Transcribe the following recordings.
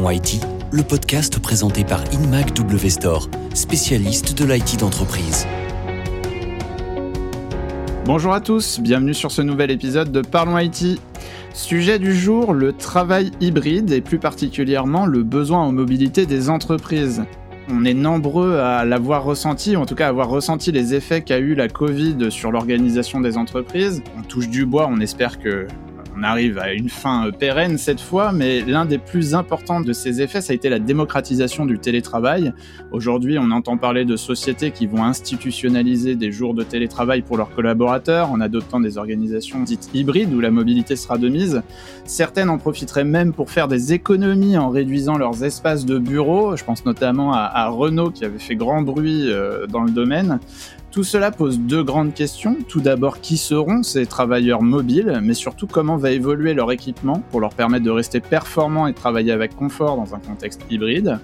Le podcast présenté par InMac W spécialiste de l'IT d'entreprise. Bonjour à tous, bienvenue sur ce nouvel épisode de Parlons IT. Sujet du jour, le travail hybride et plus particulièrement le besoin en mobilité des entreprises. On est nombreux à l'avoir ressenti, en tout cas à avoir ressenti les effets qu'a eu la Covid sur l'organisation des entreprises. On touche du bois, on espère que on arrive à une fin pérenne cette fois, mais l'un des plus importants de ces effets, ça a été la démocratisation du télétravail. Aujourd'hui, on entend parler de sociétés qui vont institutionnaliser des jours de télétravail pour leurs collaborateurs en adoptant des organisations dites hybrides où la mobilité sera de mise. Certaines en profiteraient même pour faire des économies en réduisant leurs espaces de bureau. Je pense notamment à, Renault qui avait fait grand bruit euh, dans le domaine. Tout cela pose deux grandes questions. Tout d'abord, qui seront ces travailleurs mobiles, mais surtout comment va évoluer leur équipement pour leur permettre de rester performants et travailler avec confort dans un contexte hybride?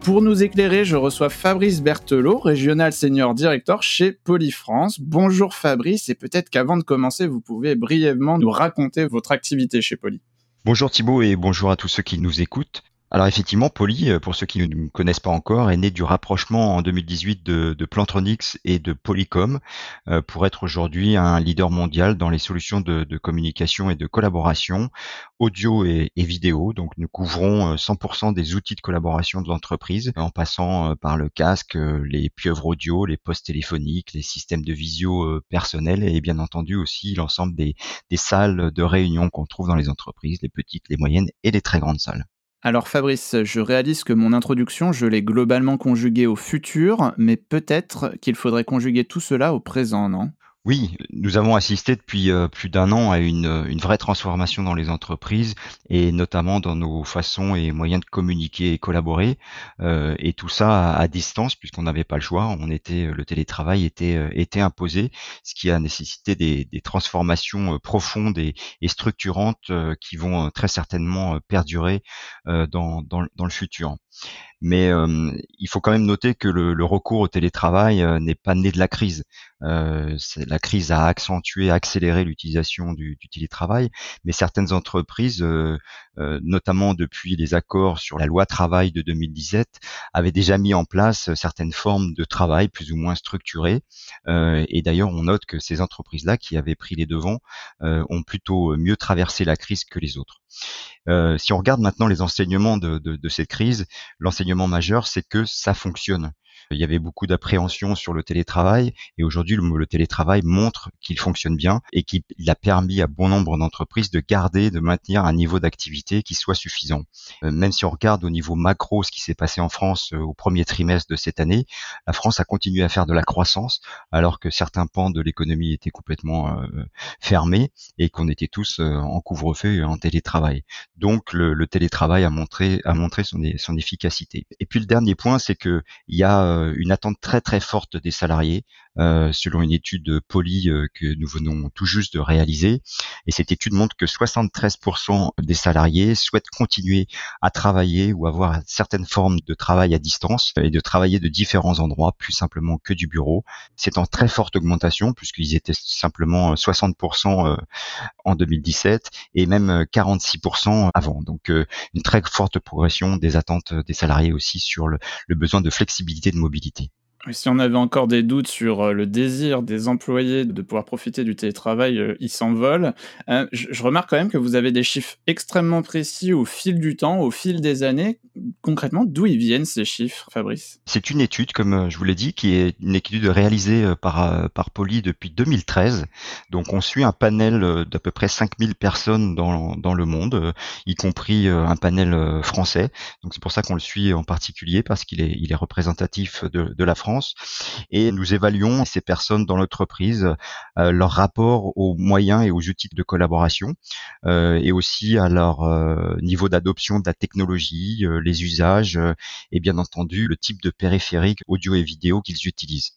Pour nous éclairer, je reçois Fabrice Berthelot, régional senior director chez Polyfrance. Bonjour Fabrice, et peut-être qu'avant de commencer, vous pouvez brièvement nous raconter votre activité chez Poly. Bonjour Thibault et bonjour à tous ceux qui nous écoutent. Alors effectivement, Poly, euh, pour ceux qui ne me connaissent pas encore, est né du rapprochement en 2018 de, de Plantronics et de Polycom euh, pour être aujourd'hui un leader mondial dans les solutions de, communication et de collaboration audio et, vidéo. Donc nous couvrons 100% euh, des outils de collaboration de l'entreprise en passant par le casque, les pieuvres audio, les postes téléphoniques, les systèmes de visio personnels et bien entendu aussi l'ensemble des, des salles de réunion qu'on trouve dans les entreprises, les petites, les moyennes et les très grandes salles. Alors Fabrice, je réalise que mon introduction, je l'ai globalement conjuguée au futur, mais peut-être qu'il faudrait conjuguer tout cela au présent, non? Oui, nous avons assisté depuis euh, plus d'un an à une, une, vraie transformation dans les entreprises et notamment dans nos façons et moyens de communiquer et collaborer. Euh, et tout ça à, distance puisqu'on n'avait pas le choix. On était, le télétravail était, euh, imposé, ce qui a nécessité des, transformations profondes et, structurantes qui vont très certainement perdurer dans le futur. Mais il faut quand même noter que le, recours au télétravail n'est pas né de la crise. la crise a accentué, accéléré l'utilisation du, télétravail, mais certaines entreprises, notamment depuis les accords sur la loi travail de 2017, avaient déjà mis en place certaines formes de travail plus ou moins structurées. et d'ailleurs, on note que ces entreprises-là, qui avaient pris les devants, ont plutôt mieux traversé la crise que les autres. Euh, si on regarde maintenant les enseignements de, de cette crise, l'enseignement majeur, c'est que ça fonctionne. Il y avait beaucoup d'appréhension sur le télétravail et aujourd'hui le, télétravail montre qu'il fonctionne bien et qu'il a permis à bon nombre d'entreprises de garder, de maintenir un niveau d'activité qui soit suffisant. Euh, même si on regarde au niveau macro ce qui s'est passé en France euh, au premier trimestre de cette année, la France a continué à faire de la croissance alors que certains pans de l'économie étaient complètement euh, fermés et qu'on était tous en couvre-feu et en télétravail. Donc le, télétravail a montré, son, son efficacité. Et puis le dernier point, c'est que il y a une attente très très forte des salariés, euh, selon une étude Poly euh, que nous venons tout juste de réaliser. Et cette étude montre que 73% des salariés souhaitent continuer à travailler ou avoir certaines formes de travail à distance et de travailler de différents endroits, plus simplement que du bureau. C'est en très forte augmentation puisqu'ils étaient simplement 60% en 2017 et même 46% avant. Donc une très forte progression des attentes des salariés aussi sur le, le besoin de flexibilité de mobilité. Si on avait encore des doutes sur euh, le désir des employés de pouvoir profiter du télétravail, euh, ils s'envolent. Euh, je remarque quand même que vous avez des chiffres extrêmement précis au fil du temps, au fil des années. Concrètement, d'où ils viennent ces chiffres, Fabrice? C'est une étude, comme je vous l'ai dit, qui est une étude réalisée par, par Poly depuis 2013. Donc on suit un panel d'à peu près 5000 personnes dans, dans le monde, y compris un panel français. Donc c'est pour ça qu'on le suit en particulier, parce qu'il est, il est représentatif de, de la France et nous évaluons ces personnes dans l'entreprise, euh, leur rapport aux moyens et aux outils de collaboration euh, et aussi à leur euh, niveau d'adoption de la technologie, les usages et bien entendu le type de périphérique audio et vidéo qu'ils utilisent.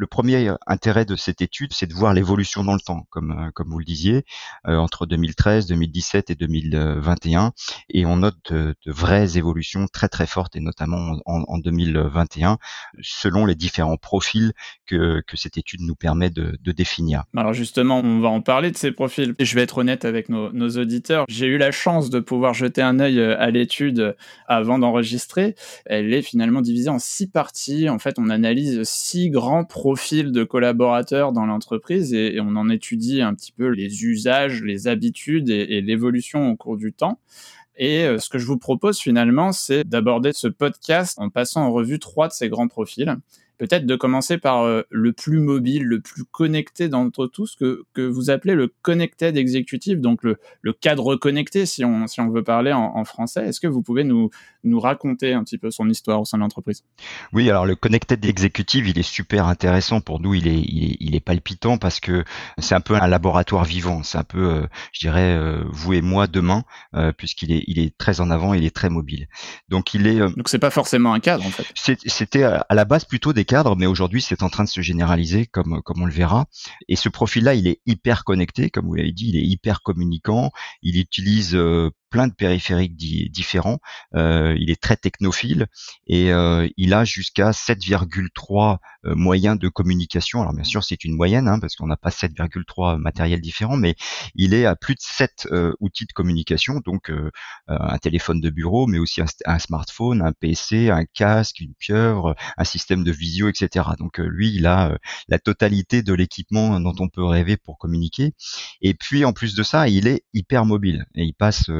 Le premier intérêt de cette étude, c'est de voir l'évolution dans le temps, comme, euh, vous le disiez, euh, entre 2013, 2017 et 2021. Et on note de, vraies évolutions très très fortes, et notamment en, 2021, selon les différents profils que, cette étude nous permet de, définir. Alors justement, on va en parler de ces profils. Je vais être honnête avec nos, nos auditeurs. J'ai eu la chance de pouvoir jeter un œil euh, à l'étude avant d'enregistrer. Elle est finalement divisée en six parties. En fait, on analyse six grands profils de collaborateurs dans l'entreprise et, on en étudie un petit peu les usages, les habitudes et, l'évolution au cours du temps. Et euh, ce que je vous propose finalement, c'est d'aborder ce podcast en passant en revue trois de ces grands profils peut-être de commencer par euh, le plus mobile, le plus connecté d'entre tous, que, que vous appelez le connected executive, donc le, le cadre connecté, si on, si on veut parler en, français. Est-ce que vous pouvez nous, nous raconter un petit peu son histoire au sein de l'entreprise? Oui, alors le connected executive, il est super intéressant pour nous, il est, il est, palpitant parce que c'est un peu un laboratoire vivant, c'est un peu, euh, je dirais, euh, vous et moi demain, puisqu'il est, il est très en avant, il est très mobile. Donc il est. donc c'est pas forcément un cadre en fait. C'était à la base plutôt des mais aujourd'hui c'est en train de se généraliser comme comme on le verra. Et ce profil-là, il est hyper connecté, comme vous l'avez dit, il est hyper communicant. Il utilise euh, plein de périphériques différents. Euh, il est très technophile et euh, il a jusqu'à 7,3 euh, moyens de communication. Alors bien sûr, c'est une moyenne hein, parce qu'on n'a pas 7,3 matériels différents, mais il est à plus de 7 outils de communication, donc un téléphone de bureau, mais aussi un, smartphone, un PC, un casque, une pieuvre, un système de visio, etc. Donc lui, il a la totalité de l'équipement dont on peut rêver pour communiquer. Et puis en plus de ça, il est hyper mobile et il passe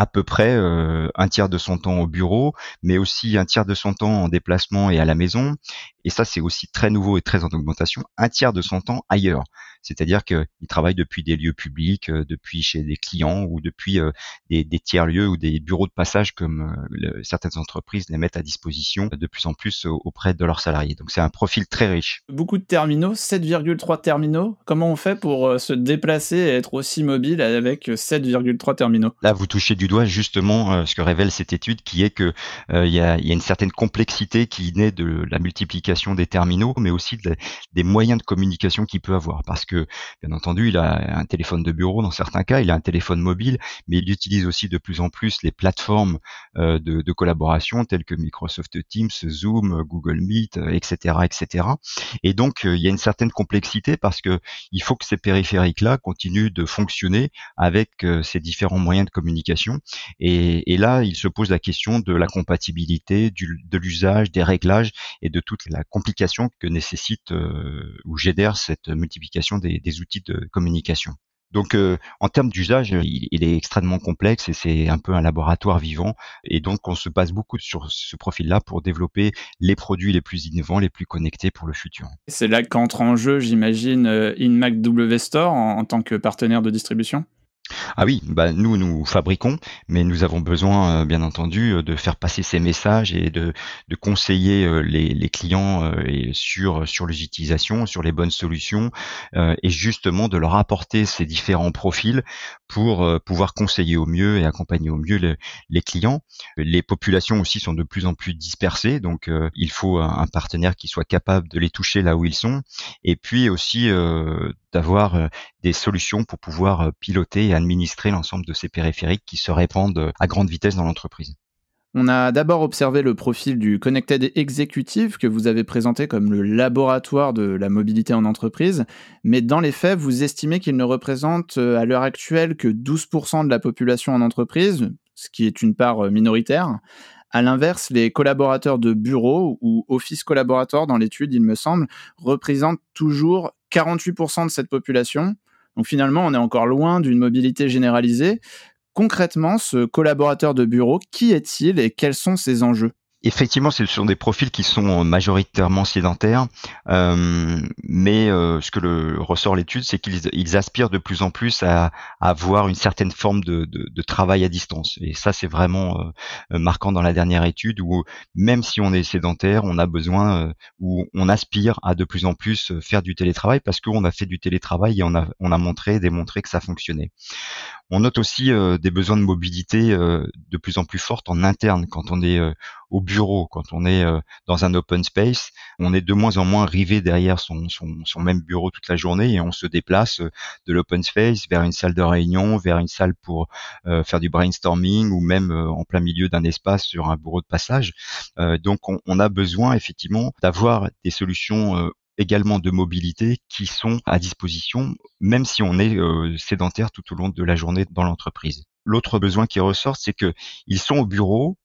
à peu près euh, un tiers de son temps au bureau, mais aussi un tiers de son temps en déplacement et à la maison. Et ça, c'est aussi très nouveau et très en augmentation, un tiers de son temps ailleurs. C'est-à-dire qu'il travaille depuis des lieux publics, euh, depuis chez des clients ou depuis euh, des, tiers-lieux ou des bureaux de passage comme certaines entreprises les mettent à disposition de plus en plus auprès de leurs salariés. Donc c'est un profil très riche. Beaucoup de terminaux, 7,3 terminaux. Comment on fait pour se déplacer et être aussi mobile avec 7,3 terminaux? Là, vous touchez du doigt justement euh, ce que révèle cette étude, qui est que euh, y, a, une certaine complexité qui naît de la multiplication des terminaux, mais aussi des moyens de communication qu'il peut avoir. Parce que, bien entendu, il a un téléphone de bureau dans certains cas, il a un téléphone mobile, mais il utilise aussi de plus en plus les plateformes euh, de, collaboration telles que Microsoft Teams, Zoom, Google Meet, etc., etc. Et donc, il y a une certaine complexité parce que il faut que ces périphériques-là continuent de fonctionner avec ces différents moyens de communication et, là, il se pose la question de la compatibilité, de l'usage, des réglages et de toute la complication que nécessite euh, ou génère cette multiplication des, outils de communication. Donc, euh, en termes d'usage, il, est extrêmement complexe et c'est un peu un laboratoire vivant. Et donc, on se base beaucoup sur ce profil-là pour développer les produits les plus innovants, les plus connectés pour le futur. C'est là qu'entre en jeu, j'imagine, euh, InMac W Store en tant que partenaire de distribution? Ah oui, bah nous nous fabriquons, mais nous avons besoin, euh, bien entendu, euh, de faire passer ces messages et de, de conseiller euh, les, les, clients sur sur les utilisations, sur les bonnes solutions, et justement de leur apporter ces différents profils pour pouvoir conseiller au mieux et accompagner au mieux les clients. Les populations aussi sont de plus en plus dispersées, donc il faut un, partenaire qui soit capable de les toucher là où ils sont, et puis aussi d'avoir des solutions pour pouvoir piloter administrer l'ensemble de ces périphériques qui se répandent à grande vitesse dans l'entreprise. On a d'abord observé le profil du Connected Executive que vous avez présenté comme le laboratoire de la mobilité en entreprise, mais dans les faits, vous estimez qu'il ne représente euh, à l'heure actuelle que 12% de la population en entreprise, ce qui est une part euh, minoritaire. À l'inverse, les collaborateurs de bureau ou office collaborateurs dans l'étude, il me semble, représentent toujours 48% de cette population. Donc finalement, on est encore loin d'une mobilité généralisée. Concrètement, ce collaborateur de bureau, qui est-il et quels sont ses enjeux? Effectivement, ce sont des profils qui sont majoritairement sédentaires, euh, mais euh, ce que le, ressort l'étude, c'est qu'ils aspirent de plus en plus à, avoir une certaine forme de, travail à distance. Et ça, c'est vraiment euh, marquant dans la dernière étude où même si on est sédentaire, on a besoin ou on aspire à de plus en plus faire du télétravail parce qu'on a fait du télétravail et on a, on a montré, démontré que ça fonctionnait. On note aussi des besoins de mobilité de plus en plus fortes en interne quand on est au bureau, quand on est dans un open space. On est de moins en moins rivé derrière son, son, même bureau toute la journée et on se déplace de l'open space vers une salle de réunion, vers une salle pour faire du brainstorming ou même en plein milieu d'un espace sur un bureau de passage. donc on, on, a besoin effectivement d'avoir des solutions également de mobilité qui sont à disposition, même si on est euh, sédentaire tout au long de la journée dans l'entreprise. L'autre besoin qui ressort, c'est que ils sont au bureau,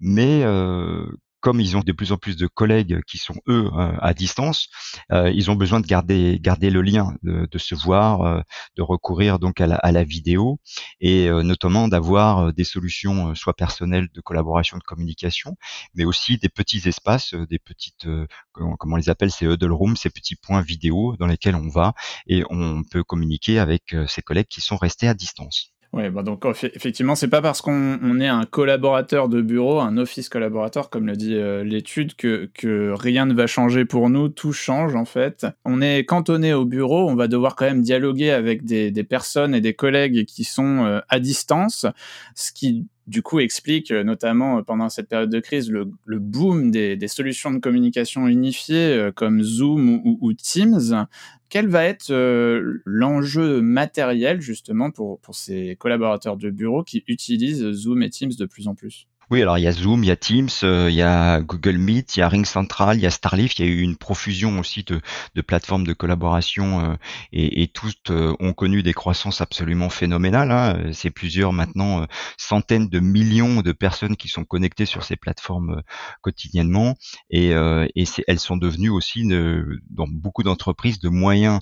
mais euh, comme ils ont de plus en plus de collègues qui sont eux euh, à distance, euh, ils ont besoin de garder le lien, de, se voir, euh, de recourir donc à la, vidéo et notamment d'avoir des solutions soit personnelles de collaboration, de communication, mais aussi des petits espaces, des petites comment, on les appelle ces huddle rooms, ces petits points vidéo dans lesquels on va et on peut communiquer avec ses collègues qui sont restés à distance. Oui, bah donc effectivement, c'est pas parce qu'on est un collaborateur de bureau, un office collaborateur, comme le dit euh, l'étude, que, que rien ne va changer pour nous. Tout change en fait. On est cantonné au bureau, on va devoir quand même dialoguer avec des, des personnes et des collègues qui sont euh, à distance, ce qui du coup explique euh, notamment pendant cette période de crise le, boom des, solutions de communication unifiées comme Zoom ou, Teams. Quel va être euh, l'enjeu matériel justement pour, pour ces collaborateurs de bureau qui utilisent Zoom et Teams de plus en plus? Oui, alors il y a Zoom, il y a Teams, euh, il y a Google Meet, il y a Ring Central, il y a Starleaf, il y a eu une profusion aussi de, plateformes de collaboration euh, et, toutes euh, ont connu des croissances absolument phénoménales. Hein. C'est plusieurs maintenant centaines de millions de personnes qui sont connectées sur ces plateformes quotidiennement et, elles sont devenues aussi dans beaucoup d'entreprises de moyens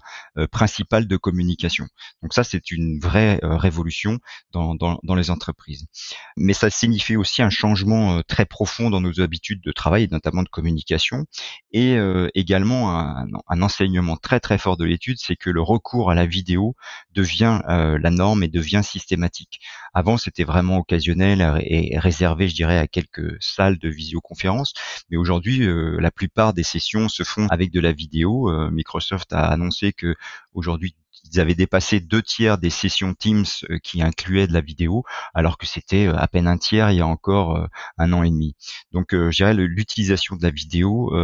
principaux de communication. Donc ça, c'est une vraie révolution dans, dans, dans les entreprises. Mais ça signifie aussi un changement euh, très profond dans nos habitudes de travail et notamment de communication et euh, également un, enseignement très très fort de l'étude, c'est que le recours à la vidéo devient euh, la norme et devient systématique. Avant, c'était vraiment occasionnel et réservé, je dirais, à quelques salles de visioconférence, mais aujourd'hui, la plupart des sessions se font avec de la vidéo. Microsoft a annoncé que aujourd'hui ils avaient dépassé deux tiers des sessions Teams euh, qui incluaient de la vidéo, alors que c'était euh, à peine un tiers il y a encore euh, un an et demi. Donc, je dirais l'utilisation de la vidéo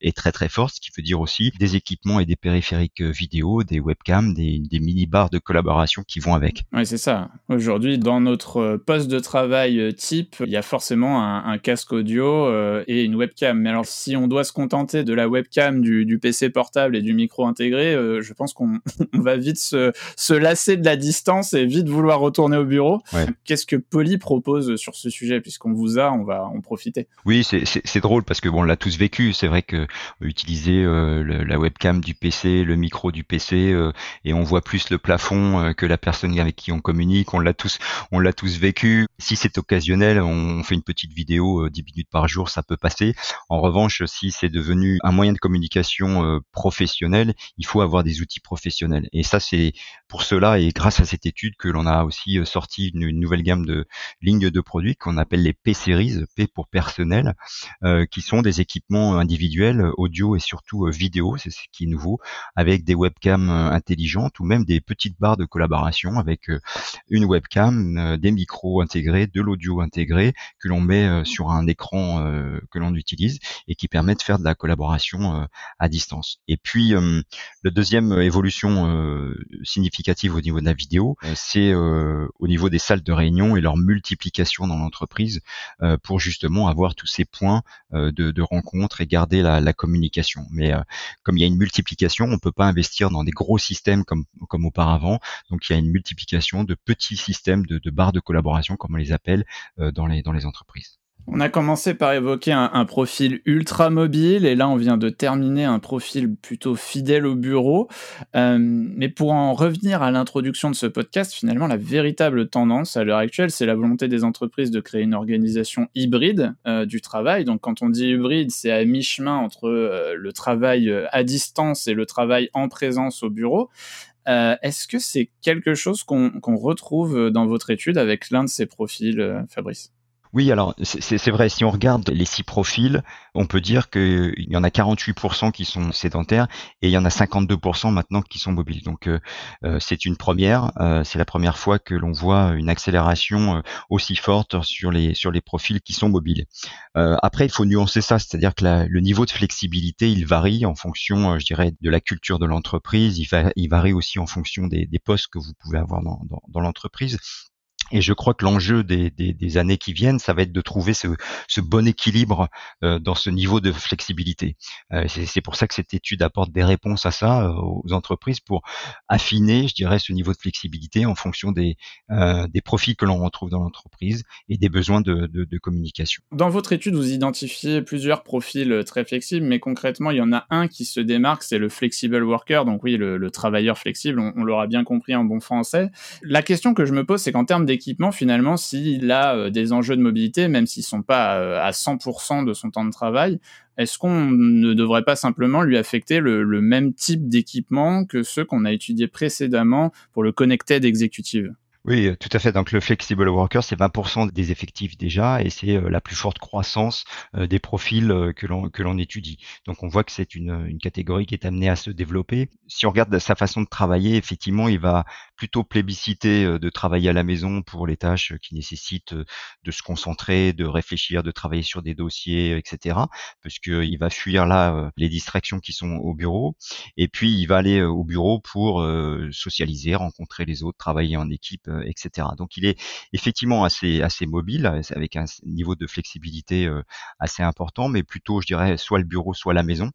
est très très forte, ce qui veut dire aussi des équipements et des périphériques vidéo, des webcams, des, mini bars de collaboration qui vont avec. Oui, c'est ça. Aujourd'hui, dans notre poste de travail type, il y a forcément un, casque audio et une webcam. Mais alors, si on doit se contenter de la webcam, du PC portable et du micro intégré, je pense qu'on va vite se, se, lasser de la distance et vite vouloir retourner au bureau. Qu'est-ce que Poly propose sur ce sujet? Puisqu'on vous a, on va en profiter. Oui, c'est drôle parce que bon, on l'a tous vécu. C'est vrai que utiliser euh, la webcam du PC, le micro du PC, euh, et on voit plus le plafond euh, que la personne avec qui on communique. On l'a tous, on l'a tous vécu. Si c'est occasionnel, on fait une petite vidéo 10 minutes par jour, ça peut passer. En revanche, si c'est devenu un moyen de communication professionnel, il faut avoir des outils professionnels. Et ça, c'est pour cela et grâce à cette étude que l'on a aussi euh, sorti une, nouvelle gamme de lignes de produits qu'on appelle les P-Series, P pour personnel, euh, qui sont des équipements individuels, audio et surtout euh, vidéo, c'est ce qui est nouveau, avec des webcams intelligentes ou même des petites barres de collaboration avec une webcam, des micros intégrés, de l'audio intégré que l'on met sur un écran que l'on utilise et qui permet de faire de la collaboration à distance. Et puis, la deuxième évolution significative au niveau de la vidéo, euh, c'est euh, au niveau des salles de réunion et leur multiplication dans l'entreprise euh, pour justement avoir tous ces points de, rencontre et garder la, communication. Mais comme il y a une multiplication, on peut pas investir dans des gros systèmes comme, comme auparavant. Donc il y a une multiplication de petits systèmes de, de barres de collaboration, comme on les appelle, dans les, dans les entreprises. On a commencé par évoquer un, profil ultra mobile et là on vient de terminer un profil plutôt fidèle au bureau. Euh, mais pour en revenir à l'introduction de ce podcast, finalement la véritable tendance à l'heure actuelle, c'est la volonté des entreprises de créer une organisation hybride euh, du travail. Donc quand on dit hybride, c'est à mi-chemin entre euh, le travail à distance et le travail en présence au bureau. Est-ce que c'est quelque chose qu'on retrouve dans votre étude avec l'un de ces profils, Fabrice? Oui, alors c'est vrai, si on regarde les six profils, on peut dire qu'il y en a 48% qui sont sédentaires et il y en a 52% maintenant qui sont mobiles. Donc euh, euh, c'est une première, euh, c'est la première fois que l'on voit une accélération aussi forte sur les sur les profils qui sont mobiles. après, il faut nuancer ça, c'est-à-dire que le niveau de flexibilité, il varie en fonction, je dirais, de la culture de l'entreprise. Il, il, varie aussi en fonction des, des postes que vous pouvez avoir dans, dans, dans l'entreprise. Et je crois que l'enjeu des, des, années qui viennent, ça va être de trouver ce, ce bon équilibre euh, dans ce niveau de flexibilité. Euh, c'est pour ça que cette étude apporte des réponses à ça euh, aux entreprises pour affiner, je dirais, ce niveau de flexibilité en fonction des, des profils que l'on retrouve dans l'entreprise et des besoins de, de, communication. Dans votre étude, vous identifiez plusieurs profils très flexibles, mais concrètement, il y en a un qui se démarque, c'est le flexible worker, donc oui, le, le travailleur flexible, on, on l'aura bien compris en bon français. La question que je me pose, c'est qu'en termes équipement, finalement, s'il a euh, des enjeux de mobilité, même s'ils sont pas euh, à 100% de son temps de travail, est-ce qu'on ne devrait pas simplement lui affecter le, le même type d'équipement que ceux qu'on a étudiés précédemment pour le Connected Executive oui, euh, tout à fait. Donc le flexible worker, c'est 20% des effectifs déjà, et c'est euh, la plus forte croissance euh, des profils que l'on que l'on étudie. Donc on voit que c'est une, catégorie qui est amenée à se développer. Si on regarde sa façon de travailler, effectivement, il va plutôt plébisciter de travailler à la maison pour les tâches qui nécessitent de se concentrer, de réfléchir, de travailler sur des dossiers, etc. Parce va fuir là les distractions qui sont au bureau, et puis il va aller au bureau pour socialiser, rencontrer les autres, travailler en équipe etc. Donc il est effectivement assez mobile avec un niveau de flexibilité euh, assez important, mais plutôt je dirais soit le bureau, soit la maison.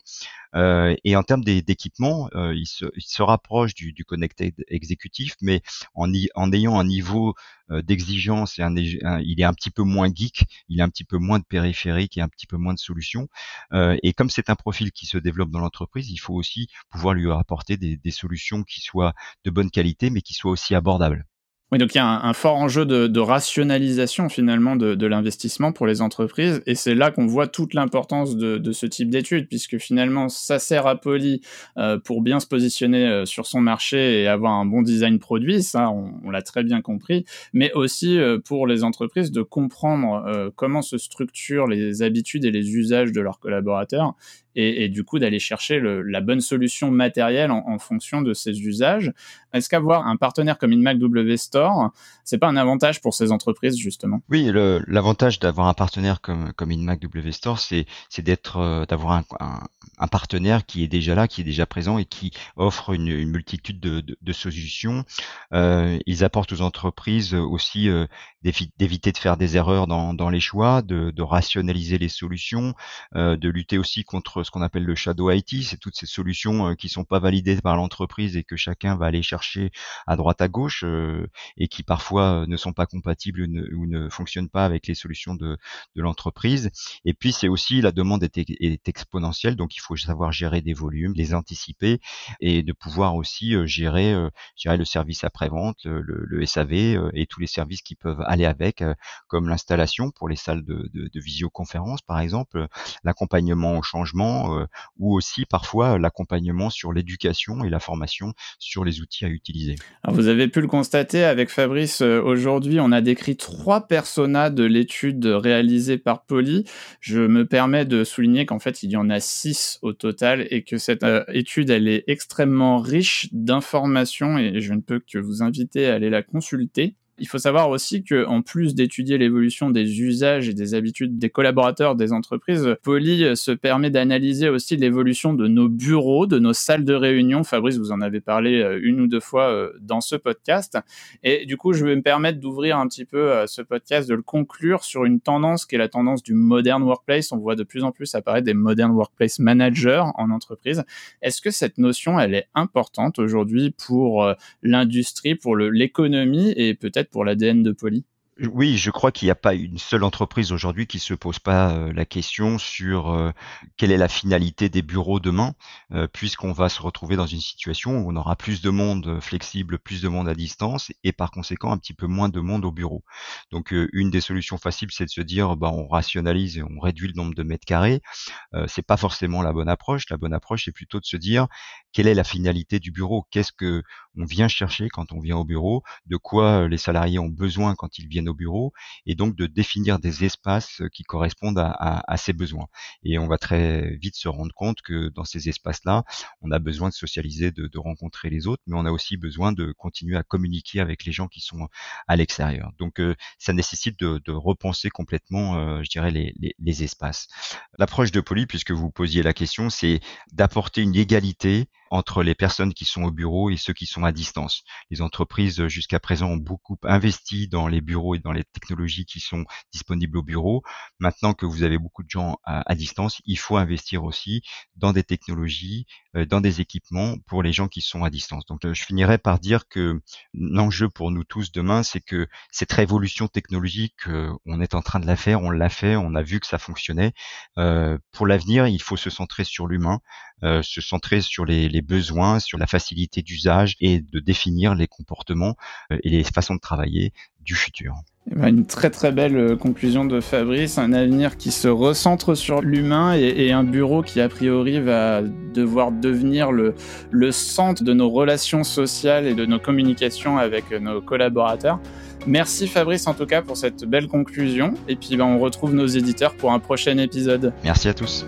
Euh, et en termes d'équipement, il se, rapproche du, du connected exécutif, mais en, ayant un niveau d'exigence il est un petit peu moins geek, il a un petit peu moins de périphérique et un petit peu moins de solutions. Euh, et comme c'est un profil qui se développe dans l'entreprise, il faut aussi pouvoir lui apporter des, solutions qui soient de bonne qualité, mais qui soient aussi abordables. Oui, donc il y a un, fort enjeu de, rationalisation finalement de, l'investissement pour les entreprises, et c'est là qu'on voit toute l'importance de, ce type d'études, puisque finalement ça sert à Poly euh, pour bien se positionner euh, sur son marché et avoir un bon design produit, ça on, l'a très bien compris, mais aussi euh, pour les entreprises de comprendre comment se structurent les habitudes et les usages de leurs collaborateurs, et, du coup d'aller chercher la bonne solution matérielle en, fonction de ces usages. Est-ce qu'avoir un partenaire comme InMac W Store, c'est pas un avantage pour ces entreprises justement? Oui, l'avantage d'avoir un partenaire comme comme W Store, c'est d'être euh, d'avoir un, partenaire qui est déjà là, qui est déjà présent et qui offre une, une multitude de, solutions. Euh, ils apportent aux entreprises aussi euh, d'éviter de faire des erreurs dans, les choix, de, rationaliser les solutions, de lutter aussi contre ce qu'on appelle le shadow IT, c'est toutes ces solutions euh, qui sont pas validées par l'entreprise et que chacun va aller chercher à droite à gauche euh, et qui parfois euh, ne sont pas compatibles ou ne, fonctionnent pas avec les solutions de, l'entreprise. Et puis c'est aussi la demande est, est, exponentielle, donc il faut savoir gérer des volumes, les anticiper et de pouvoir aussi gérer, gérer le service après-vente, le, SAV et tous les services qui peuvent aller avec, comme l'installation pour les salles de visioconférence par exemple, l'accompagnement au changement euh, ou aussi parfois l'accompagnement sur l'éducation et la formation sur les outils à utiliser. Vous avez pu le constater avec Fabrice, euh, aujourd'hui on a décrit trois personas de l'étude réalisée par Poly. Je me permets de souligner qu'en fait il y en a six au total et que cette euh, étude elle est extrêmement riche d'informations et je ne peux que vous inviter à aller la consulter. Il faut savoir aussi que, en plus d'étudier l'évolution des usages et des habitudes des collaborateurs des entreprises, Poly se permet d'analyser aussi l'évolution de nos bureaux, de nos salles de réunion. Fabrice, vous en avez parlé euh, une ou deux fois euh, dans ce podcast. Et du coup, je vais me permettre d'ouvrir un petit peu euh, ce podcast, de le conclure sur une tendance qui est la tendance du modern workplace. On voit de plus en plus apparaître des modern workplace managers en entreprise. Est-ce que cette notion, elle est importante aujourd'hui pour l'industrie, pour l'économie et peut-être pour l'ADN de Poly oui, je crois qu'il n'y a pas une seule entreprise aujourd'hui qui se pose pas euh, la question sur euh, quelle est la finalité des bureaux demain, euh, puisqu'on va se retrouver dans une situation où on aura plus de monde flexible, plus de monde à distance, et par conséquent un petit peu moins de monde au bureau. Donc une des solutions faciles, c'est de se dire, bah, on rationalise et on réduit le nombre de mètres carrés. c'est pas forcément la bonne approche. La bonne approche, c'est plutôt de se dire, quelle est la finalité du bureau? Qu'est-ce que on vient chercher quand on vient au bureau? De quoi les salariés ont besoin quand ils viennent nos bureaux et donc de définir des espaces qui correspondent à, ces besoins. Et on va très vite se rendre compte que dans ces espaces-là, on a besoin de socialiser, de, rencontrer les autres, mais on a aussi besoin de continuer à communiquer avec les gens qui sont à l'extérieur. Donc ça nécessite de, repenser complètement, je dirais, les, les, les espaces. L'approche de Poly, puisque vous posiez la question, c'est d'apporter une égalité entre les personnes qui sont au bureau et ceux qui sont à distance. Les entreprises jusqu'à présent ont beaucoup investi dans les bureaux et dans les technologies qui sont disponibles au bureau. Maintenant que vous avez beaucoup de gens à, distance, il faut investir aussi dans des technologies, euh, dans des équipements pour les gens qui sont à distance. Donc euh, je finirai par dire que l'enjeu pour nous tous demain, c'est que cette révolution technologique, euh, on est en train de la faire, on l'a fait, on a vu que ça fonctionnait. pour l'avenir, il faut se centrer sur l'humain, se centrer sur les, les besoins, sur la facilité d'usage et de définir les comportements euh, et les façons de travailler du futur. Eh ben, une très très belle euh, conclusion de Fabrice, un avenir qui se recentre sur l'humain et, un bureau qui a priori va devoir devenir le, le centre de nos relations sociales et de nos communications avec nos collaborateurs. Merci Fabrice en tout cas pour cette belle conclusion et puis ben, on retrouve nos éditeurs pour un prochain épisode. Merci à tous.